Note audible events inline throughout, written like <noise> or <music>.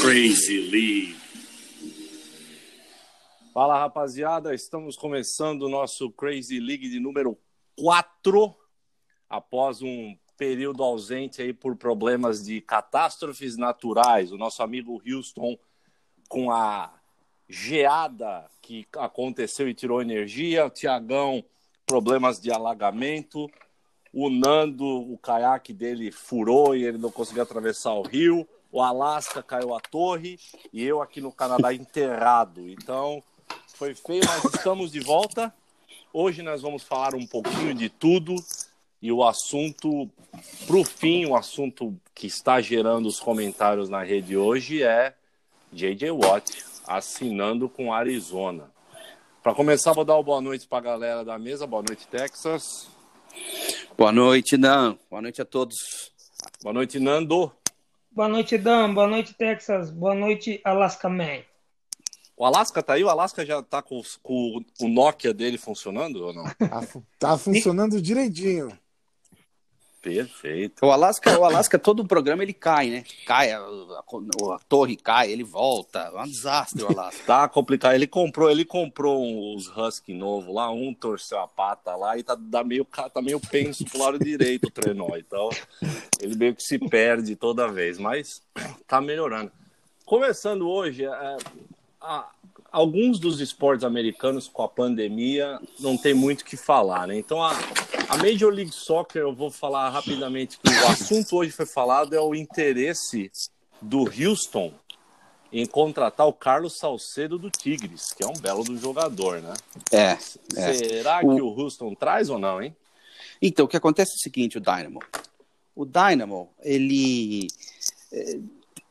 Crazy League. Fala rapaziada, estamos começando o nosso Crazy League de número 4 após um período ausente aí por problemas de catástrofes naturais. O nosso amigo Houston com a geada que aconteceu e tirou energia, o Tiagão, problemas de alagamento, o Nando, o caiaque dele furou e ele não conseguiu atravessar o rio o Alasca caiu a torre e eu aqui no Canadá <laughs> enterrado. Então, foi feio, mas estamos de volta. Hoje nós vamos falar um pouquinho de tudo e o assunto, para o fim, o assunto que está gerando os comentários na rede hoje é J.J. Watt assinando com Arizona. Para começar, vou dar uma boa noite para a galera da mesa. Boa noite, Texas. Boa noite, Nan. Boa noite a todos. Boa noite, Nando. Boa noite, Dan. Boa noite, Texas. Boa noite, Alaska Man. O Alaska tá aí? O Alaska já tá com, com o Nokia dele funcionando ou não? Tá, tá funcionando direitinho. Perfeito. O Alasca, o Alasca, todo o programa ele cai, né? Cai, a, a, a torre cai, ele volta. É um desastre o Alasca. tá complicado. Ele comprou, ele comprou os Husky novo lá, um torceu a pata lá e tá, tá, meio, tá meio penso pro lado direito o trenó. Então, ele meio que se perde toda vez, mas tá melhorando. Começando hoje, é, a, alguns dos esportes americanos com a pandemia não tem muito o que falar, né? Então a, a Major League Soccer, eu vou falar rapidamente que o assunto hoje foi falado é o interesse do Houston em contratar o Carlos Salcedo do Tigres, que é um belo do jogador, né? É. é. Será que o Houston traz ou não, hein? Então, o que acontece é o seguinte, o Dynamo. O Dynamo, ele eh,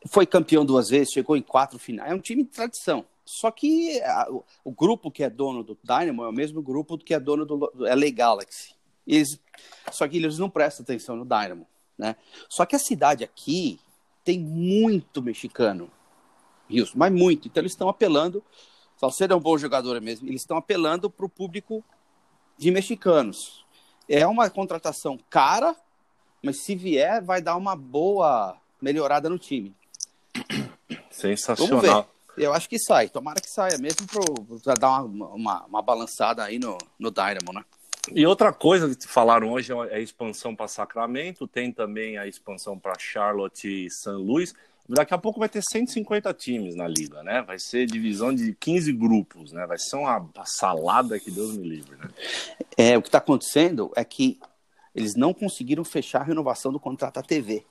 foi campeão duas vezes, chegou em quatro finais. É um time de tradição. Só que a, o grupo que é dono do Dynamo é o mesmo grupo que é dono do LA Galaxy. Eles, só que eles não prestam atenção no Dynamo, né? Só que a cidade aqui tem muito mexicano, Wilson, mas muito. Então eles estão apelando, Salcedo é um bom jogador mesmo, eles estão apelando para o público de mexicanos. É uma contratação cara, mas se vier, vai dar uma boa melhorada no time. Sensacional. Eu acho que sai, tomara que saia, mesmo para dar uma, uma, uma, balançada aí no, no Dynamo, né? E outra coisa que falaram hoje é a expansão para Sacramento, tem também a expansão para Charlotte e São Luís. Daqui a pouco vai ter 150 times na liga, né? Vai ser divisão de 15 grupos, né? Vai ser uma salada que Deus me livre, né? É, o que está acontecendo é que eles não conseguiram fechar a renovação do contrato da TV.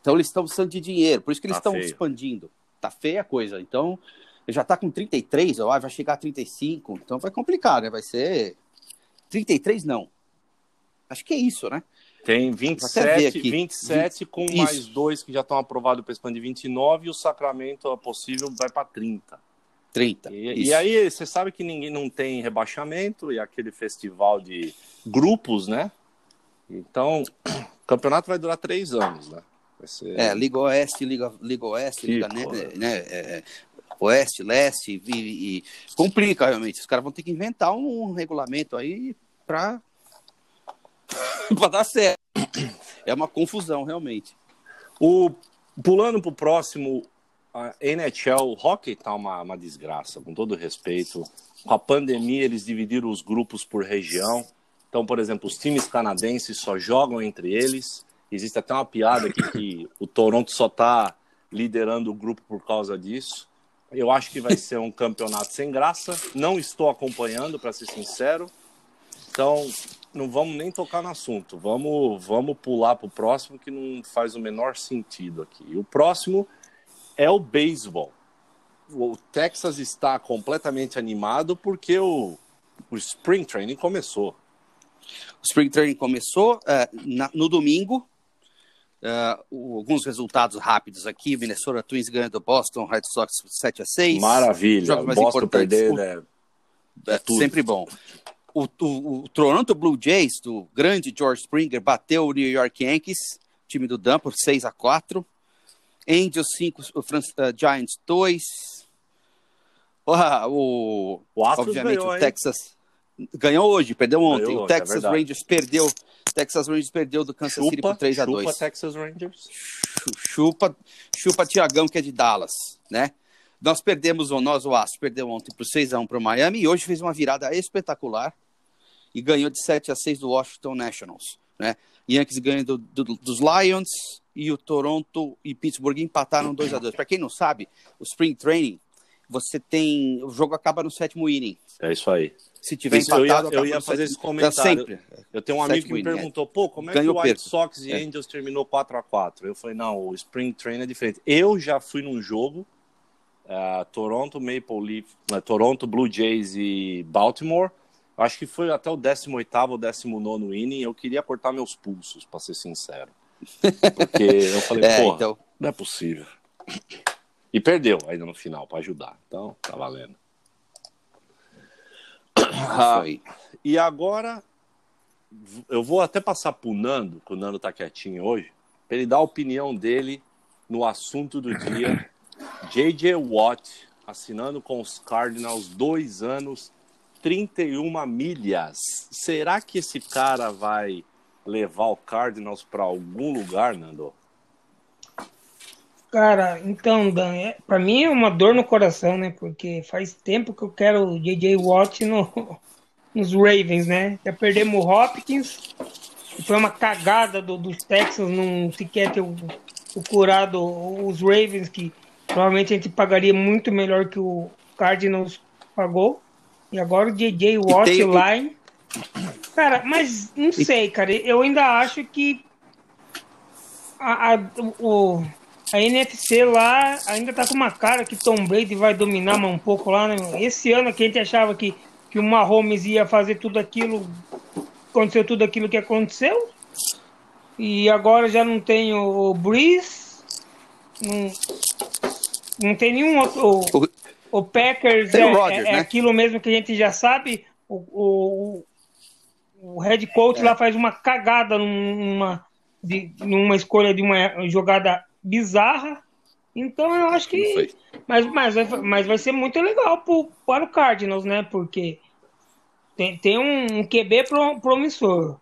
Então eles estão precisando de dinheiro, por isso que eles tá estão expandindo tá feia a coisa. Então, já tá com 33, ó, vai chegar a 35, então vai complicar, né? Vai ser 33 não. Acho que é isso, né? Tem 27, 27 com isso. mais dois que já estão aprovados para expandir 29 e o Sacramento, possível, vai para 30. 30. E, e, aí, você sabe que ninguém não tem rebaixamento e aquele festival de grupos, né? Então, <clears throat> o campeonato vai durar três anos, né? Ser... É, Liga Oeste, Liga, Liga Oeste, Liga né, né, é, Oeste, Leste, e, e, complica realmente. Os caras vão ter que inventar um regulamento aí para <laughs> para dar certo. É uma confusão, realmente. O, pulando para o próximo, a NHL, o hockey tá uma, uma desgraça, com todo respeito. Com a pandemia, eles dividiram os grupos por região. Então, por exemplo, os times canadenses só jogam entre eles. Existe até uma piada aqui que o Toronto só está liderando o grupo por causa disso. Eu acho que vai ser um campeonato sem graça. Não estou acompanhando, para ser sincero. Então, não vamos nem tocar no assunto. Vamos, vamos pular para o próximo, que não faz o menor sentido aqui. E o próximo é o beisebol. O Texas está completamente animado porque o, o Spring Training começou. O Spring Training começou uh, na, no domingo, Uh, alguns resultados rápidos aqui: Minnesota Twins ganha do Boston Red Sox 7 a 6 Maravilha. Jogos mais Boston perder é, é, é sempre bom. O, o, o, Toronto Blue Jays, do grande George Springer, bateu o New York Yankees, time do Dan, por 6 a 4 Angels 5, o France, uh, Giants 2. Uh, o, o obviamente ganhou, o Texas. Ganhou hoje, perdeu ontem. Ganhou o é Texas verdade. Rangers perdeu. Texas Rangers perdeu do Kansas City Chupa, por 3 a 2 chupa Texas Rangers. chupa, chupa Tiagão, que é de Dallas, né? Nós perdemos, o nós, o Astro, perdeu ontem por 6x1 para o Miami e hoje fez uma virada espetacular e ganhou de 7 a 6 do Washington Nationals, né? Yankees ganham do- do- dos Lions e o Toronto e Pittsburgh empataram 2 a 2 Para quem não sabe, o Spring Training, você tem... O jogo acaba no sétimo inning. É isso aí. Se tiver Isso, eu ia- empatado, eu ia fazer esse sétimo- comentário. Sempre. Eu tenho um amigo que me inning, perguntou, pô, como é que o White perco. Sox e É. Angels terminou 4x4? Eu falei, não, o Spring Training é diferente. Eu já fui num jogo, ah, Toronto Maple Leaf, né, Toronto Blue Jays e Baltimore. Acho que foi até o 18º ou 19º inning. Eu queria cortar meus pulsos, pra ser sincero. <laughs> Porque eu falei, É, pô, então... não é possível. E perdeu ainda no final pra ajudar. Então, tá valendo. Isso aí. E agora, eu vou até passar pro Nando, que o Nando tá quietinho hoje, para ele dar a opinião dele no assunto do dia. <coughs> J.J. Watt assinando com os Cardinals dois anos, 31 milhas. Será que esse cara vai levar o Cardinals para algum lugar, Nando? Cara, então, Dan, é, pra mim é uma dor no coração, né? Porque faz tempo que eu quero o J.J. Watt no, <laughs> nos Ravens, né? Já perdemos o Hopkins, foi uma cagada do- dos Texans não sequer ter o, o curado os Ravens, que provavelmente a gente pagaria muito melhor que o Cardinals pagou. E agora o J.J. Watt tem o- line. Cara, mas não sei, cara. Eu ainda acho que a, a- o, a NFC lá ainda tá com uma cara que Tom Brady vai dominar mais um pouco lá, né? Esse ano que a gente achava que, que o Mahomes ia fazer tudo aquilo, aconteceu tudo aquilo que aconteceu. E agora já não tem o, Breeze, não, não tem nenhum outro. O, o Packers é, o Rodgers, é- é né? aquilo mesmo que a gente já sabe. O, o, o head coach lá faz uma cagada numa, de, numa escolha de uma jogada bizarra. Então eu acho que. Mas, mas, vai- mas vai ser muito legal pro, para o Cardinals, né? Porque tem, tem um QB pro- promissor.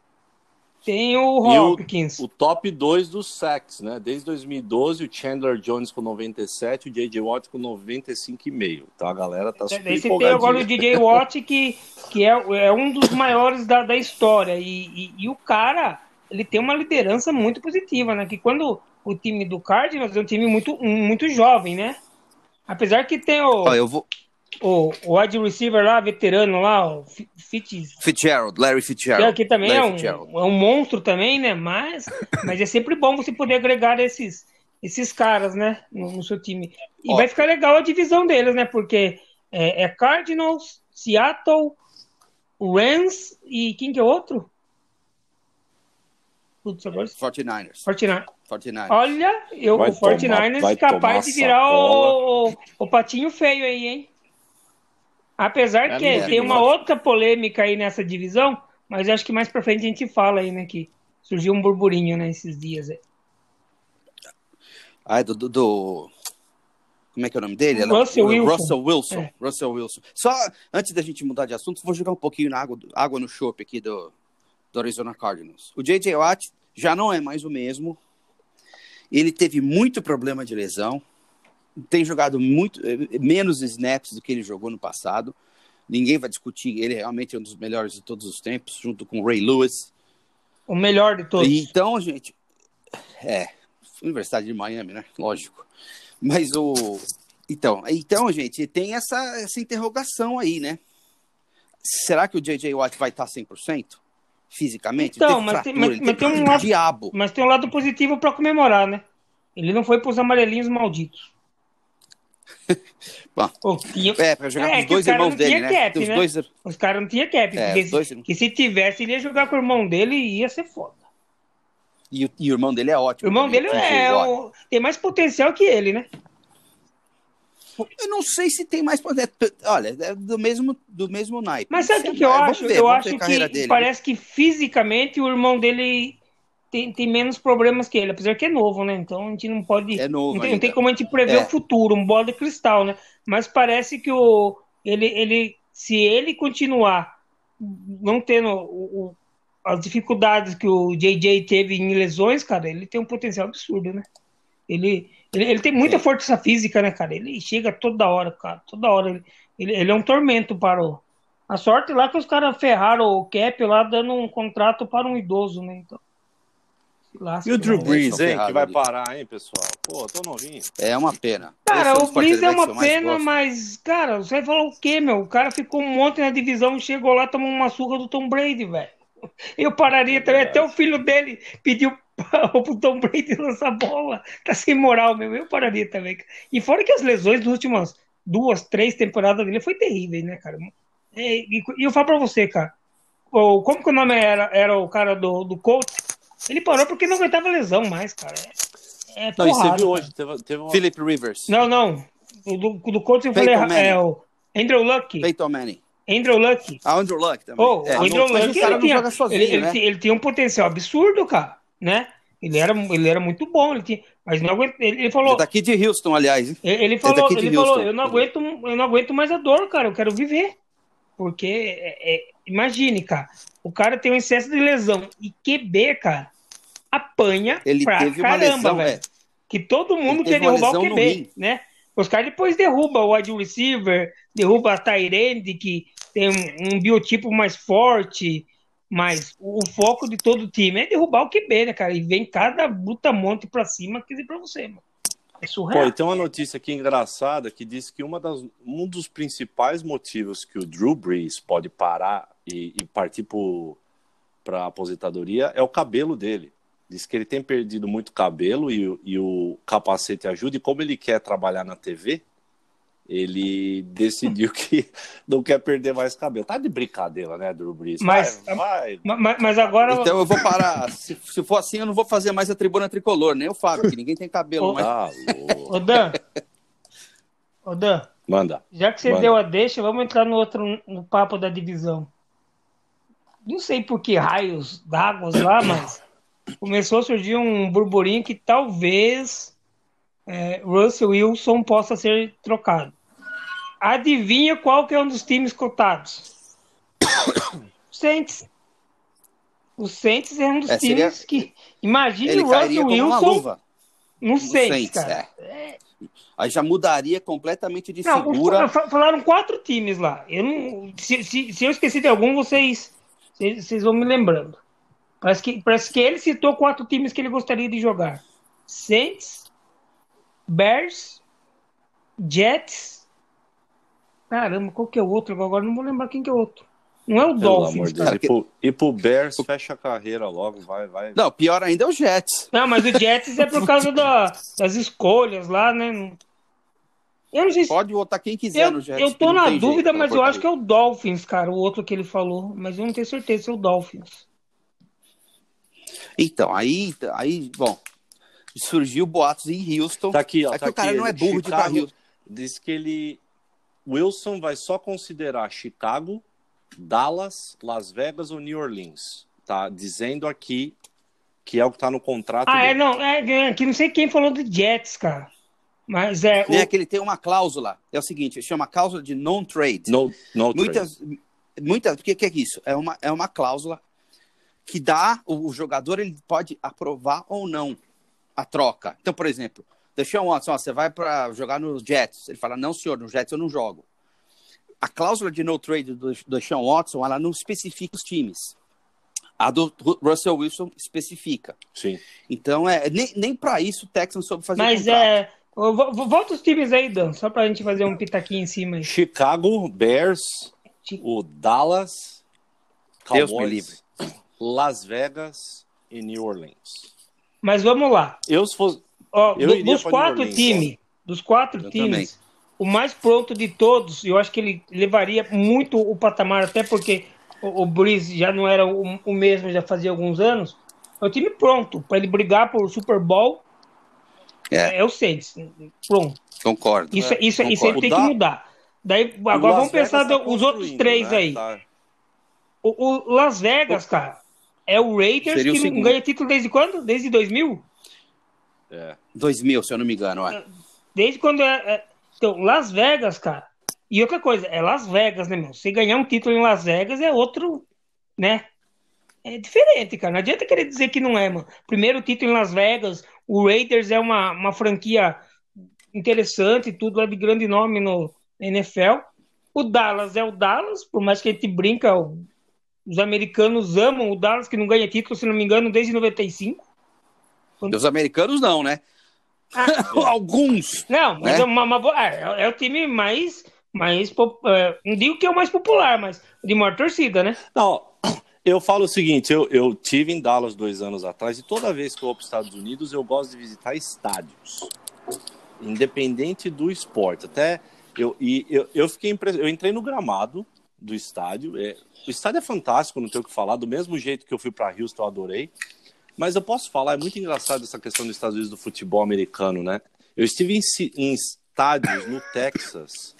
Tem o E o- Hopkins. O top 2 dos sacks, né? Desde 2012, o Chandler Jones com 97, o J.J. Watt com 95,5. Então a galera tá super você tem agora o. DJ Watt, que, que é, é um dos maiores da, da história. E, e, e o cara, ele tem uma liderança muito positiva, né? Que quando o time do Cardinals é um time muito, muito jovem, né? Apesar que tem o, Ó, eu vou. o, o wide receiver lá, veterano lá, o Fi- Fitz, Fitzgerald, Larry que Fitzgerald. aqui também é um, Fitzgerald. é um monstro também, né? Mas, <laughs> mas é sempre bom você poder agregar esses, esses caras, né? No, no seu time. E Ó. vai ficar legal a divisão deles, né? Porque é, é Cardinals, Seattle, Rams e quem que é o outro? Putz, agora... 49ers. 49. 49ers. Olha, eu, Vai o 49ers tomar- vai capaz de virar o, o, o patinho feio aí, hein? Apesar É que mesmo, tem uma outra polêmica aí nessa divisão, mas acho que mais pra frente a gente fala aí, né? Que surgiu um burburinho né, esses dias aí. Ah, do, do, do- Como é que é o nome dele? Russell Wilson. Russell Wilson. É. Russell Wilson. Só antes da gente mudar de assunto, vou jogar um pouquinho na água, água no chope aqui do, do Arizona Cardinals. O J.J. Watt já não é mais o mesmo. Ele teve muito problema de lesão. Tem jogado muito eh, menos snaps do que ele jogou no passado. Ninguém vai discutir. Ele realmente é um dos melhores de todos os tempos, junto com o Ray Lewis. O melhor de todos. Então, gente, é, Universidade de Miami, né? Lógico. Mas o. Então, então, gente, tem essa, essa interrogação aí, né? Será que o J.J. Watt vai estar 100% fisicamente? Então, mas tem- fratura, mas- ele mas teve tem um lado- diabo. Mas tem um lado positivo pra comemorar, né? Ele não foi pros amarelinhos malditos. <laughs> Bom, tinha- É, para jogar É, com os dois o cara irmãos dele, né? cap, Tem os né? dois... Os caras não tinham cap. É, porque os dois- se, que se tivesse, ele ia jogar com o irmão dele e ia ser foda. E, o- e o irmão dele é O ótimo. irmão também, dele é Watt. o- tem mais potencial que ele, né? Eu não sei se tem mais poder. Olha, é do mesmo, do mesmo naipe. Mas sabe o que, que eu acho? ver, eu acho que dele. parece que fisicamente o irmão dele tem, tem menos problemas que ele, apesar que é novo, né? Então a gente não pode. É novo não, tem, não tem como a gente prever É. o futuro, um bola de cristal, né? Mas parece que o ele, ele se ele continuar não tendo o, o, as dificuldades que o JJ teve em lesões, cara, ele tem um potencial absurdo, né? Ele, ele, ele tem muita força física, né, cara? Ele chega toda hora, cara. Toda hora. Ele, ele, ele é um tormento para o. A sorte lá que os caras ferraram o Cap lá dando um contrato para um idoso, né? Então. E o Drew Brees, hein, que vai parar, hein, pessoal? Pô, tô novinho. É uma pena. Cara, o Brees é uma pena, mas, cara, você falou o quê, meu? O cara ficou um monte na divisão, chegou lá, tomou uma surra do Tom Brady, velho. Eu pararia é também, até o filho dele pediu pro Tom Brady lançar bola. Tá sem moral, meu. Eu pararia também. E fora que as lesões das últimas duas, três temporadas dele foi terrível, né, cara? E, e, e eu falo pra você, cara, o, como que o nome era, era o cara do, do Colts? Ele parou porque não aguentava lesão mais, cara. É, é não, porrada, e você viu hoje, teve, teve uma... Philip Rivers. Não, não. O do, do Colts eu falei, é o Andrew Luck. Peyton Manning. Andrew Luck. Ah, Andrew Luck também. Oh, é, o Andrew Luck, ele, ele, tinha, sozinho, ele, né? ele, ele, tinha um potencial absurdo, cara, né? Ele era, ele era muito bom, ele tinha, mas não aguenta, ele, ele falou... Ele daqui de Houston, aliás. Ele, ele falou, ele falou, eu não aguento, eu não aguento mais a dor, cara, eu quero viver. Porque, é, é, imagine, cara, o cara tem um excesso de lesão e QB, cara, apanha ele pra teve caramba, velho. É. Que todo mundo quer derrubar o QB, né? Os caras depois derrubam o wide receiver, derruba a Tyrande, que tem um, um, biotipo mais forte, mas o, foco de todo time é derrubar o QB, né, cara? E vem cada monte pra cima, quer dizer, pra você, mano. É surreal. Pô, e tem uma notícia aqui engraçada que diz que uma das, um dos principais motivos que o Drew Brees pode parar e, e partir para a aposentadoria é o cabelo dele. Diz que ele tem perdido muito cabelo e, e o capacete ajuda. E como ele quer trabalhar na TV, ele decidiu <laughs> que não quer perder mais cabelo. Tá de brincadeira, né, Drew Brees? Mas, vai, vai. Mas, mas, agora. Então eu vou parar. Se, se, for assim, eu não vou fazer mais a tribuna tricolor, nem o Fábio, que ninguém tem cabelo. Ô, ah, Ô, Dan. Ô, Dan. Manda. Já que você Manda. deu a deixa, vamos entrar no outro no papo da divisão. Não sei por que raios d'água lá, <coughs> mas começou a surgir um burburinho que talvez é, Russell Wilson possa ser trocado. Adivinha qual que é um dos times cotados? <coughs> Saints. O Saints é um dos é, times seria... que. Imagine o Russell Wilson no Saints, Saints cara. É. Aí já mudaria completamente de não, figura. Falaram quatro times lá. Eu não, se, se, se eu esqueci de algum, vocês, vocês, vocês vão me lembrando. Parece que, parece que ele citou quatro times que ele gostaria de jogar: Saints, Bears, Jets. Caramba, qual que é o outro? Agora não vou lembrar quem que é o outro. Não é o Pelo Dolphins. Cara. E, pro, e pro Bears, fecha a carreira logo, vai, vai. Não, pior ainda é o Jets. Não, mas o Jets é por causa da, das escolhas lá, né? Eu não sei se... Pode votar quem quiser eu, no Jets. Eu tô na dúvida, mas eu acho que é o Dolphins, cara, o outro que ele falou. Mas eu não tenho certeza se é o Dolphins. Então, aí, aí bom, surgiu boatos em Houston. Tá aqui, ó. É tá que o cara aqui, não é burro Chicago, de Houston. Diz que ele. Wilson vai só considerar Chicago, Dallas, Las Vegas ou New Orleans. Tá dizendo aqui que é o que tá no contrato. Ah, é, dele. é, não. É, que não sei quem falou de Jets, cara. Mas é. O... É que ele tem uma cláusula. É o seguinte, chama cláusula de non-trade. No, no muitas, trade. muitas, o que, que é isso? É uma, é uma cláusula que dá, o jogador ele pode aprovar ou não a troca. Então, por exemplo, deixa Watson, ó, você vai para jogar no Jets. Ele fala, não, senhor, no Jets eu não jogo. A cláusula de no trade do, do Sean Watson, ela não especifica os times. A do Russell Wilson especifica. Sim. Então, é, nem, nem para isso o Texans soube fazer Mas é. Volta os times aí, Dan, só para a gente fazer um pitaquinho em cima. Aí. Chicago, Bears, o Dallas, Cowboys. Deus me livre. Las Vegas e New Orleans. Mas vamos lá. Eu se fosse. Ó, eu dos quatro times, dos quatro eu times, também. o mais pronto de todos, eu acho que ele levaria muito o patamar, até porque o, o Breeze já não era o, o, mesmo, já fazia alguns anos. É o time pronto para ele brigar por Super Bowl. É, é o Saints. Pronto. Concordo. Isso, é, isso, Concordo. isso aí tem que mudar. Daí, agora vamos pensar tá os outros três né? aí. Tá. O, o Las Vegas, cara, é o Raiders Seria que não ganha título desde quando? Desde 2000? É. 2000, se eu não me engano. Desde quando é, é... Então, Las Vegas, cara, E outra coisa, é Las Vegas, né, meu? Se ganhar um título em Las Vegas é outro, né? É diferente, cara. Não adianta querer dizer que não é, mano. Primeiro título em Las Vegas, o Raiders é uma, uma franquia interessante, tudo é de grande nome no NFL. O Dallas é o Dallas, por mais que a gente brinca, os americanos amam o Dallas, que não ganha título, se não me engano, desde 95. Quando... Os americanos não, né? Ah, <laughs> Alguns. Não, mas né? é, uma, uma, é, é, o time mais. mais é, não digo que é o mais popular, mas de maior torcida, né? Não, eu falo o seguinte: eu, eu tive em Dallas dois anos atrás e toda vez que eu vou para os Estados Unidos eu gosto de visitar estádios, independente do esporte. Até eu, e eu, eu fiquei eu entrei no gramado do estádio. É, o estádio é fantástico, não tenho o que falar. Do mesmo jeito que eu fui para Houston, eu adorei. Mas eu posso falar, é muito engraçado essa questão dos Estados Unidos do futebol americano, né? Eu estive em, em estádios no Texas,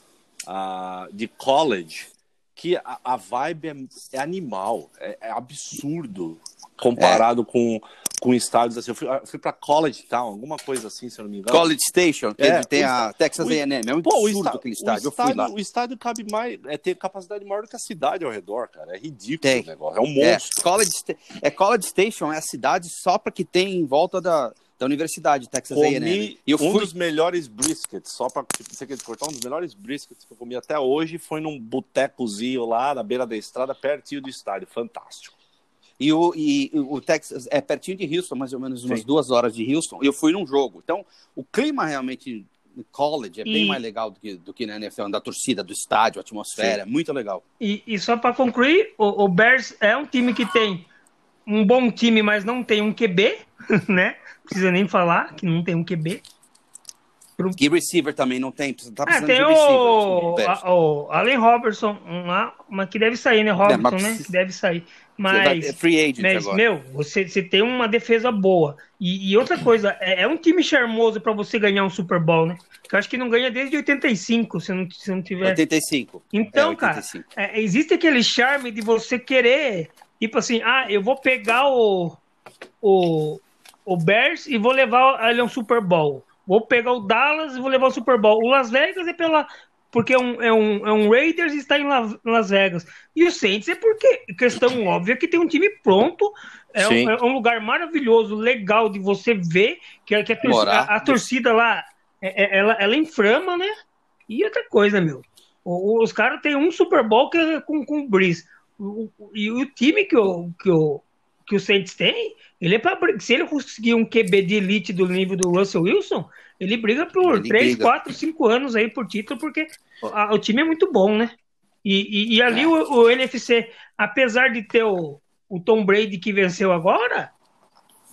uh, de college, que a, a vibe é, é animal, é, é, absurdo comparado é. com, com estádios assim. Eu fui, fui para College Town, alguma coisa assim, se eu não me engano. College Station, que é, tem a Texas A&M, é um pô, absurdo aquele estádio. O estádio, o estádio cabe mais, é ter capacidade maior do que a cidade ao redor, cara. É ridículo tem. o negócio, é um monstro. É, College, é College Station, é a cidade só para que tem em volta da da Universidade Texas A&M. E eu um fui... dos melhores briskets, só para você quer cortar, um dos melhores briskets que eu comi até hoje foi num botecozinho lá na beira da estrada, pertinho do estádio, fantástico. E o, e o Texas é pertinho de Houston, mais ou menos umas Sim. duas horas de Houston. Eu fui num jogo. Então, o clima realmente no college é e... bem mais legal do que, do que na NFL, da torcida, do estádio, a atmosfera, Sim. é muito legal. E, e só para concluir, o, o Bears é um time que tem um bom time, mas não tem um QB, <laughs> né? precisa nem falar que não tem um QB. E receiver também não tem. Tá ah, tem o, a, o Allen Robertson, uma, uma que deve sair, né? Robertson, é, mas... né? Que deve sair. Mas, é free agent mas agora. meu, você, você tem uma defesa boa. E, e outra coisa, é, é, um time charmoso para você ganhar um Super Bowl, né? Que eu acho que não ganha desde 85, se não, se não tiver. 85. Então, é, 85. cara, é, existe aquele charme de você querer, tipo assim, ah, eu vou pegar o, o, o Bears e vou levar ele a um Super Bowl. Vou pegar o Dallas e vou levar o Super Bowl. O Las Vegas é pela porque é um, é um, é um Raiders e está em Las Vegas. E o Saints é porque, questão óbvia, que tem um time pronto, é um, é um, lugar maravilhoso, legal de você ver, que, é, que a, torcida, a, a torcida lá, é, é, ela, ela inflama, né? E outra coisa, meu, os caras têm um Super Bowl que é com, com o Breeze. e o time que o, que, o, que o Saints tem, ele é para se ele conseguir um QB de elite do nível do Russell Wilson, ele briga por ele 3, briga. 4, 5 anos aí por título, porque a, o time é muito bom, né? E, e, e ali é. o, o, NFC, apesar de ter o, o Tom Brady que venceu agora,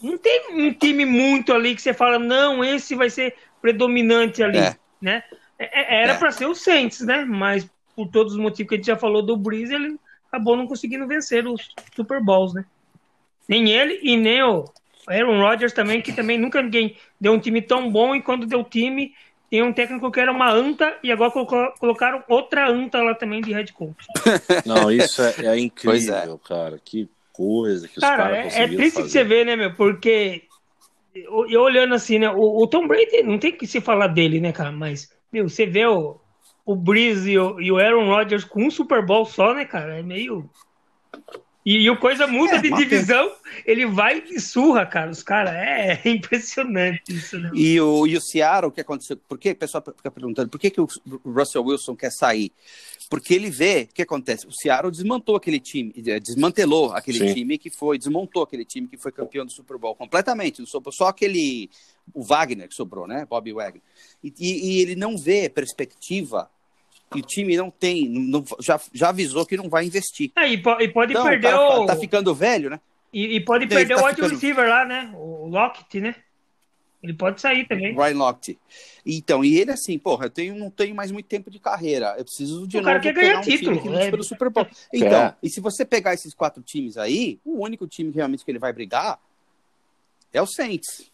não tem um time muito ali que você fala, não, esse vai ser predominante ali, é. né? É, é era é. para ser o Saints, né? Mas por todos os motivos que a gente já falou do Breeze, ele acabou não conseguindo vencer os Super Bowls, né? Nem ele e nem o Aaron Rodgers também, que também nunca ninguém deu um time tão bom e quando deu time, tem um técnico que era uma anta e agora colocaram outra anta lá também de head coach. <laughs> Não, isso é, é incrível, é. cara. Que coisa que cara, os caras é, é triste fazer. você ver, né, meu? Porque eu, olhando assim, né? O, o, Tom Brady não tem que se falar dele, né, cara? Mas, meu, você vê o, o Breeze e o, e o Aaron Rodgers com um Super Bowl só, né, cara? É meio. E, e o coisa muda é, de divisão, ele vai e surra, cara. Os caras, é, é, impressionante isso, né? E o, e o Seattle, o que aconteceu? Por que o pessoal fica perguntando por que, que o Russell Wilson quer sair? Porque ele vê o que acontece. O Seattle desmontou aquele time, eh, desmantelou aquele Sim. time que foi, desmontou aquele time que foi campeão do Super Bowl completamente. Sobrou só aquele, o Wagner que sobrou, né? Bob Wagner. E, e, e ele não vê perspectiva e o time não tem, não, já, já avisou que não vai investir. É, e, pode, e pode então, perder tá, o. Tá ficando velho, né? E, e pode perder tá o wide ficando... receiver lá, né? O Lockett, né? Ele pode sair também. Ryan Lockett. Então, e ele assim, porra, eu tenho, não tenho mais muito tempo de carreira. Eu preciso de o novo cara quer ganhar um título é. pelo Super Bowl. Então, é. e se você pegar esses quatro times aí, o único time realmente que ele vai brigar é o Saints.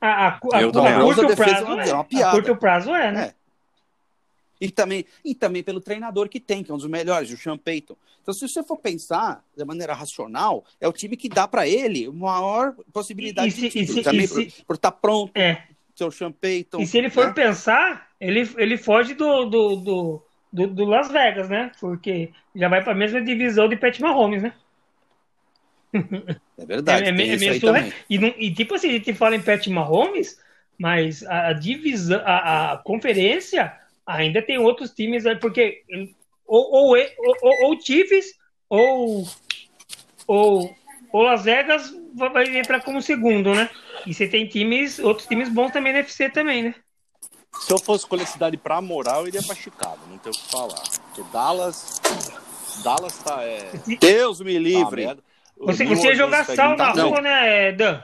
A, a, a, a curto prazo é. é uma piada. A curto prazo é, né? E também, e também pelo treinador que tem, que é um dos melhores, o Sean Payton. Então, se você for pensar de maneira racional, é o time que dá para ele maior possibilidade e, de título. Se, também se, por, estar tá pronto, é. seu Sean Payton. E se ele for né? pensar, ele, ele foge do, do, do, do, do Las Vegas, né? Porque já vai para a mesma divisão de Pat Mahomes, né? É verdade. <laughs> É, é, é meio aí surre- também. E, não- e tipo assim, a gente fala em Pat Mahomes, mas a, a divisão, a, a conferência ainda tem outros times aí, porque ele- ou, ou, ou, ou, ou Chiefs ou, ou, ou Las Vegas vai- entrar como segundo, né? E você tem times, outros times bons também na FC também, né? Se eu fosse escolher cidade pra morar, eu iria pra Chicago, não tem o que falar. Porque Dallas. Dallas tá. É, Deus me tá livre. O Você, você jogar sal na Não. rua, né, Dan?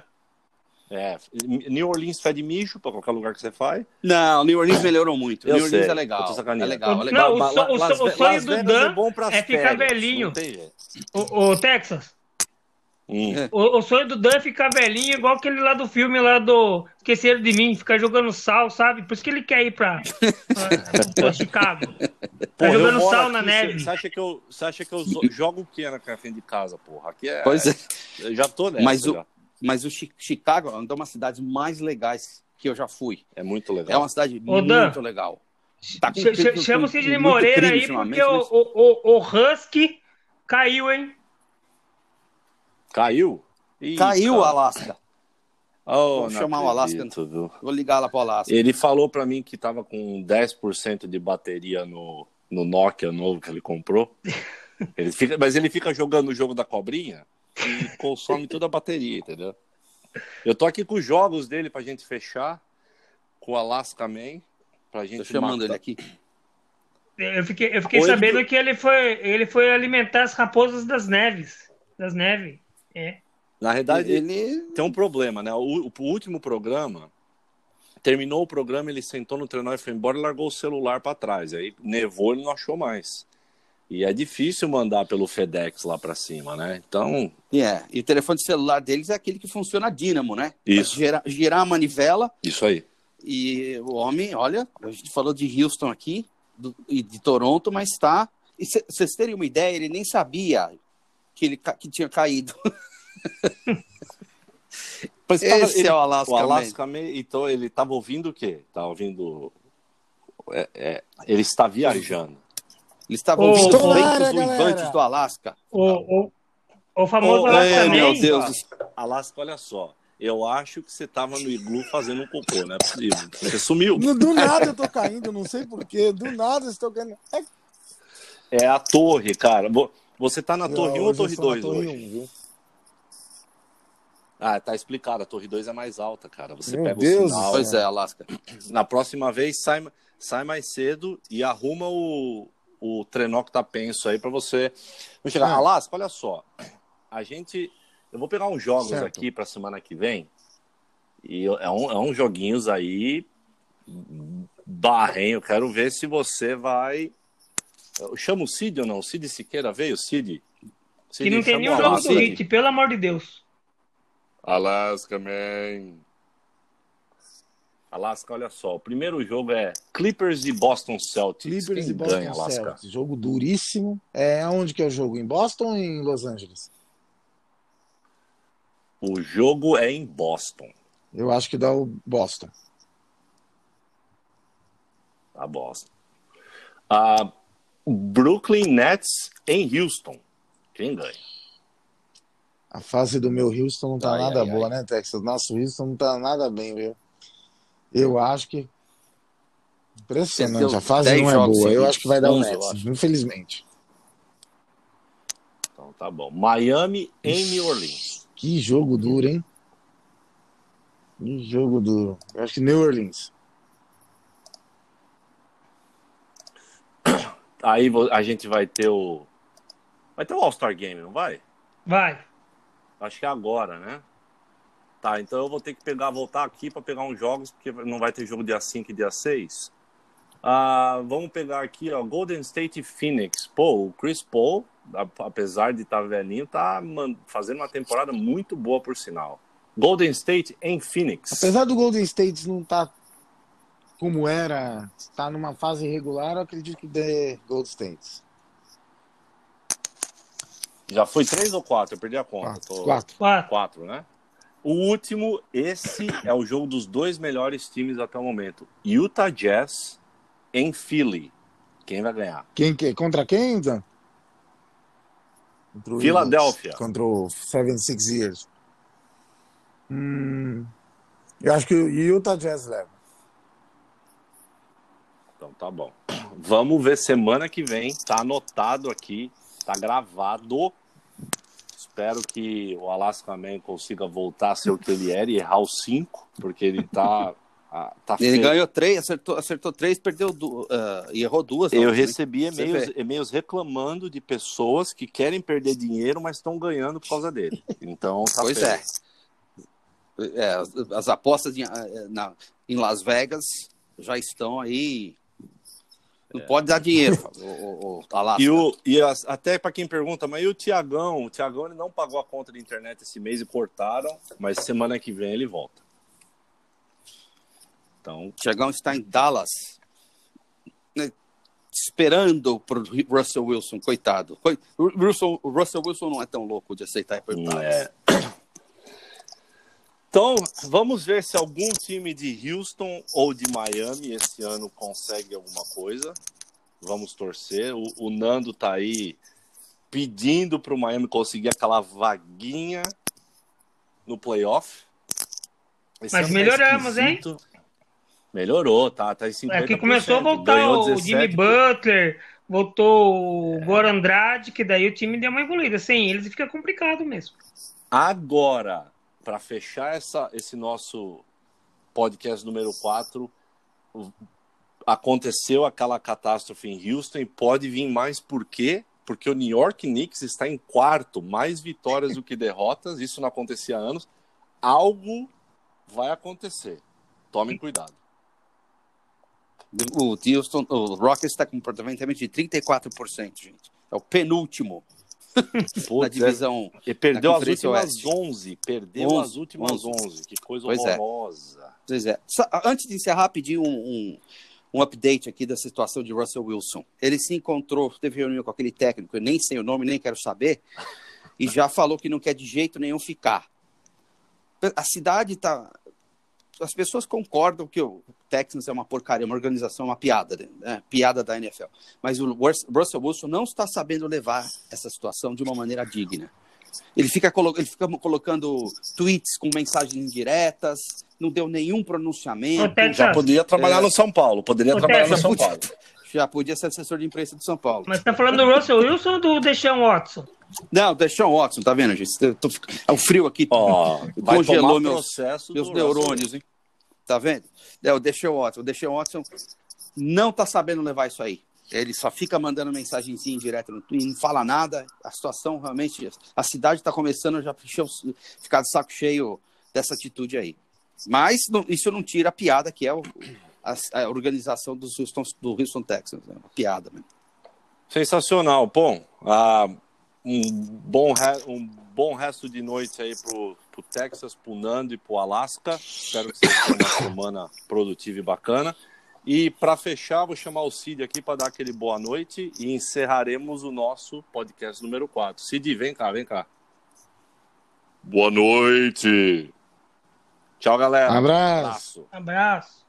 É, New Orleans fede mijo pra qualquer lugar que você vai. Não, New Orleans melhorou muito. Eu New Orleans sei, é eu legal. É legal, é Não, legal. o Ba- so- o so- o sonho Las do Vegas Dan é bom pras é ficar férias, velhinho. Não. O, o Texas, Hum. É. o, o sonho do Dan é ficar velhinho, igual aquele lá do filme lá do Esqueceram de Mim, ficar jogando sal, sabe? Por isso que ele quer ir pra, pra, pra <laughs> Chicago. Tá jogando sal aqui, na neve. Você acha que eu, você acha que eu jogo o que na frente de casa, porra? Aqui é. Pois é. Eu já tô nessa. Mas o- já. Mas o Chi- Chicago é uma das cidades mais legais que eu já fui. É muito legal. É uma cidade Ô, Dan. muito legal. Tá com- Ch- Chama o Sidney Moreira aí, porque o, mas- o, o, o Husky caiu, hein? Caiu? Ih, Caiu o. Alasca. <laughs> Oh, Vou não chamar o Alasca. viu? Vou ligar lá pro Alasca. Ele falou pra mim que tava com 10% de bateria no, no Nokia novo que ele comprou. <laughs> Ele fica, mas ele fica jogando o jogo da cobrinha e consome toda a bateria, entendeu? Eu tô aqui com os jogos dele pra gente fechar, com o Alaska Man, pra gente Tô chamando matar. ele aqui. Eu fiquei, eu fiquei sabendo que ele foi, ele foi alimentar as raposas das neves. Das neves. É. Na verdade, Ele. tem um problema, né? O, o último programa, terminou o programa, ele sentou no trenó e foi embora e largou o celular pra trás. Aí nevou, ele não achou mais. E é difícil mandar pelo FedEx lá pra cima, né? Então, É, e o telefone celular deles é aquele que funciona a dínamo, né? Isso. Girar, girar a manivela isso aí. e o homem, olha, a gente falou de Houston aqui do- e de Toronto, mas tá. E cê- vocês terem uma ideia, ele nem sabia que ele que tinha caído. <laughs> Mas tava- Esse ele- é o Alaska. o Man. Alaska, Man, então ele tava ouvindo o quê? Tava ouvindo. é, é, ele está viajando. Eles estavam Ô, ouvindo ô, os ventos galera, uivantes do Alasca. O, o, o famoso Ô, Alaska é, meu Deus do céu. Alaska, olha só. Eu acho que você tava no iglu fazendo um cocô, não é possível. Você sumiu. Do nada eu tô caindo, não sei porquê. Do nada eu estou caindo. É, É a torre, cara. Vo- Você tá na torre 1 ou torre sou na 2 torre hoje? um, viu? Ah, tá explicado. A torre 2 é mais alta, cara. Você Meu pega Deus o sinal. Pois é, Alasca. Na próxima vez, sai, sai mais cedo e arruma o, o trenó que tá penso aí pra você. Vamos chegar. Ah. Alasca, olha só. A gente. Eu vou pegar uns jogos Certo. aqui pra semana que vem. E é, um, é uns joguinhos aí. Barra, hein? Eu quero ver se você vai. Eu chamo o Cid ou não? O Cid Siqueira veio? Cid? Que Cid, não tem nenhum jogo Alasca do. Hit, pelo amor de Deus. Alaska, man. Alaska, olha só. O primeiro jogo é Clippers e Boston Celtics. Clippers Quem e Boston ganha, Alaska? Celtics. Jogo duríssimo. É onde que é o jogo? Em Boston ou em Los Angeles? O jogo é em Boston. Eu acho que dá o Boston. Tá, Boston. Ah, Brooklyn Nets em Houston. Quem ganha? A fase do meu Houston não tá Ai, nada ai, boa, né, Texas? Nosso Houston não tá nada bem, viu? Eu acho que. Impressionante. A fase 10 não é boa. Eu acho que vai dar o 11, eu Nets, infelizmente. Então tá bom. Miami em New Orleans. Que jogo duro, hein? Que jogo duro. Eu acho que New Orleans. <coughs> Aí a gente vai ter o. Vai ter o All-Star Game, não vai? Vai. Acho que é agora, né? Tá, então eu vou ter que pegar, voltar aqui para pegar uns jogos, porque não vai ter jogo dia 5 e dia 6. Ah, vamos pegar aqui, ó, Golden State e Phoenix. Pô, o Chris Paul, apesar de estar velhinho, tá fazendo uma temporada muito boa, por sinal. Golden State em Phoenix. Apesar do Golden State não estar como era, está numa fase irregular, eu acredito que dê Golden State. Já foi três ou quatro? Eu perdi a conta. Quatro. Tô- Quatro. Quatro. Quatro, né? O último, esse é o jogo dos dois melhores times até o momento. Utah Jazz em Philly. Quem vai ganhar? Quem, que- contra quem, Dan? Contra o Filadélfia. Contra o 76 Years. Hum, eu acho que o Utah Jazz leva. Então tá bom. Vamos ver semana que vem. Tá anotado aqui, tá gravado. Espero que o Alaska Man consiga voltar a ser o que ele era e errar os cinco, porque ele tá. ah, tá Ele feio. ganhou três, acertou, acertou três, perdeu du- ah, e errou duas. Eu ontem, né? recebi e-mails, e-mails reclamando de pessoas que querem perder dinheiro, mas estão ganhando por causa dele. Então, tá Pois feio. é. É, as, as apostas eh, na- em Las Vegas já estão aí. Não pode dar dinheiro, o, o, o. E, o, e as- até para quem pergunta, mas e o Tiagão? O Tiagão ele não pagou a conta de internet esse mês e cortaram, mas semana que vem ele volta. Então, O Tiagão está em Dallas, né, esperando pro Russell Wilson, coitado. Coi- O Russell, Russell Wilson não é tão louco de aceitar para Dallas. É. <coughs> Então, vamos ver se algum time de Houston ou de Miami esse ano consegue alguma coisa. Vamos torcer. O, o Nando tá aí pedindo para o Miami conseguir aquela vaguinha no playoff. Esse Mas tá melhoramos, hein? Melhorou, tá, tá em 50%. É que começou a voltar o 17. Jimmy Butler, voltou o Goran Andrade, que daí o time deu uma evoluída. Sem eles fica complicado mesmo. Agora, para fechar essa, esse nosso podcast número 4, aconteceu aquela catástrofe em Houston e pode vir mais por quê? Porque o New York Knicks está em quarto, mais vitórias do que <laughs> derrotas, isso não acontecia há anos. Algo vai acontecer. Tomem cuidado. O Houston, o Rockets está com um aproveitamento de 34%, gente. É o penúltimo <laughs> na Putz, divisão. E perdeu as últimas Oeste. 11. Perdeu 11, as últimas 11. 11. Que coisa Pois é. horrorosa. Pois é. Antes de encerrar, pedir um, um, um update aqui da situação de Russell Wilson. Ele se encontrou, teve reunião com aquele técnico, eu nem sei o nome, nem quero saber, e já falou que não quer de jeito nenhum ficar. A cidade está. As pessoas concordam que o Texans é uma porcaria, uma organização, uma piada, né? piada da NFL. Mas o Rus- Russell Wilson não está sabendo levar essa situação de uma maneira digna. Ele fica, ele fica colocando tweets com mensagens indiretas, não deu nenhum pronunciamento. Texas, Já poderia trabalhar É. no São Paulo. Poderia Ô, trabalhar no Texas, São podia- Paulo. Já podia ser assessor de imprensa do São Paulo. mas tá falando do Russell Wilson ou do Deshaun Watson? Não, deixa o Watson, tá vendo, gente? Tô É o frio aqui, vai congelou meus, processo meus neurônios, hein? Tá vendo? É, o Deshaun Watson. O Deshaun Watson não tá sabendo levar isso aí. Ele só fica mandando mensagenzinha direto no Twitter, não fala nada. A situação realmente. A cidade está começando a já ficar de saco cheio dessa atitude aí. Mas não- isso não tira a piada que é o- a, a organização dos Houston, do Houston Texans. É uma piada mesmo. Sensacional. Bom, ah, um, bom re- um bom resto de noite aí pro, pro Texas, pro Nando e pro Alasca. Espero que seja uma <coughs> semana produtiva e bacana. E para fechar, vou chamar o Cid aqui para dar aquele boa noite e encerraremos o nosso podcast número 4. Cid, vem cá, vem cá. Boa noite. Tchau, galera. Abraço. Abraço.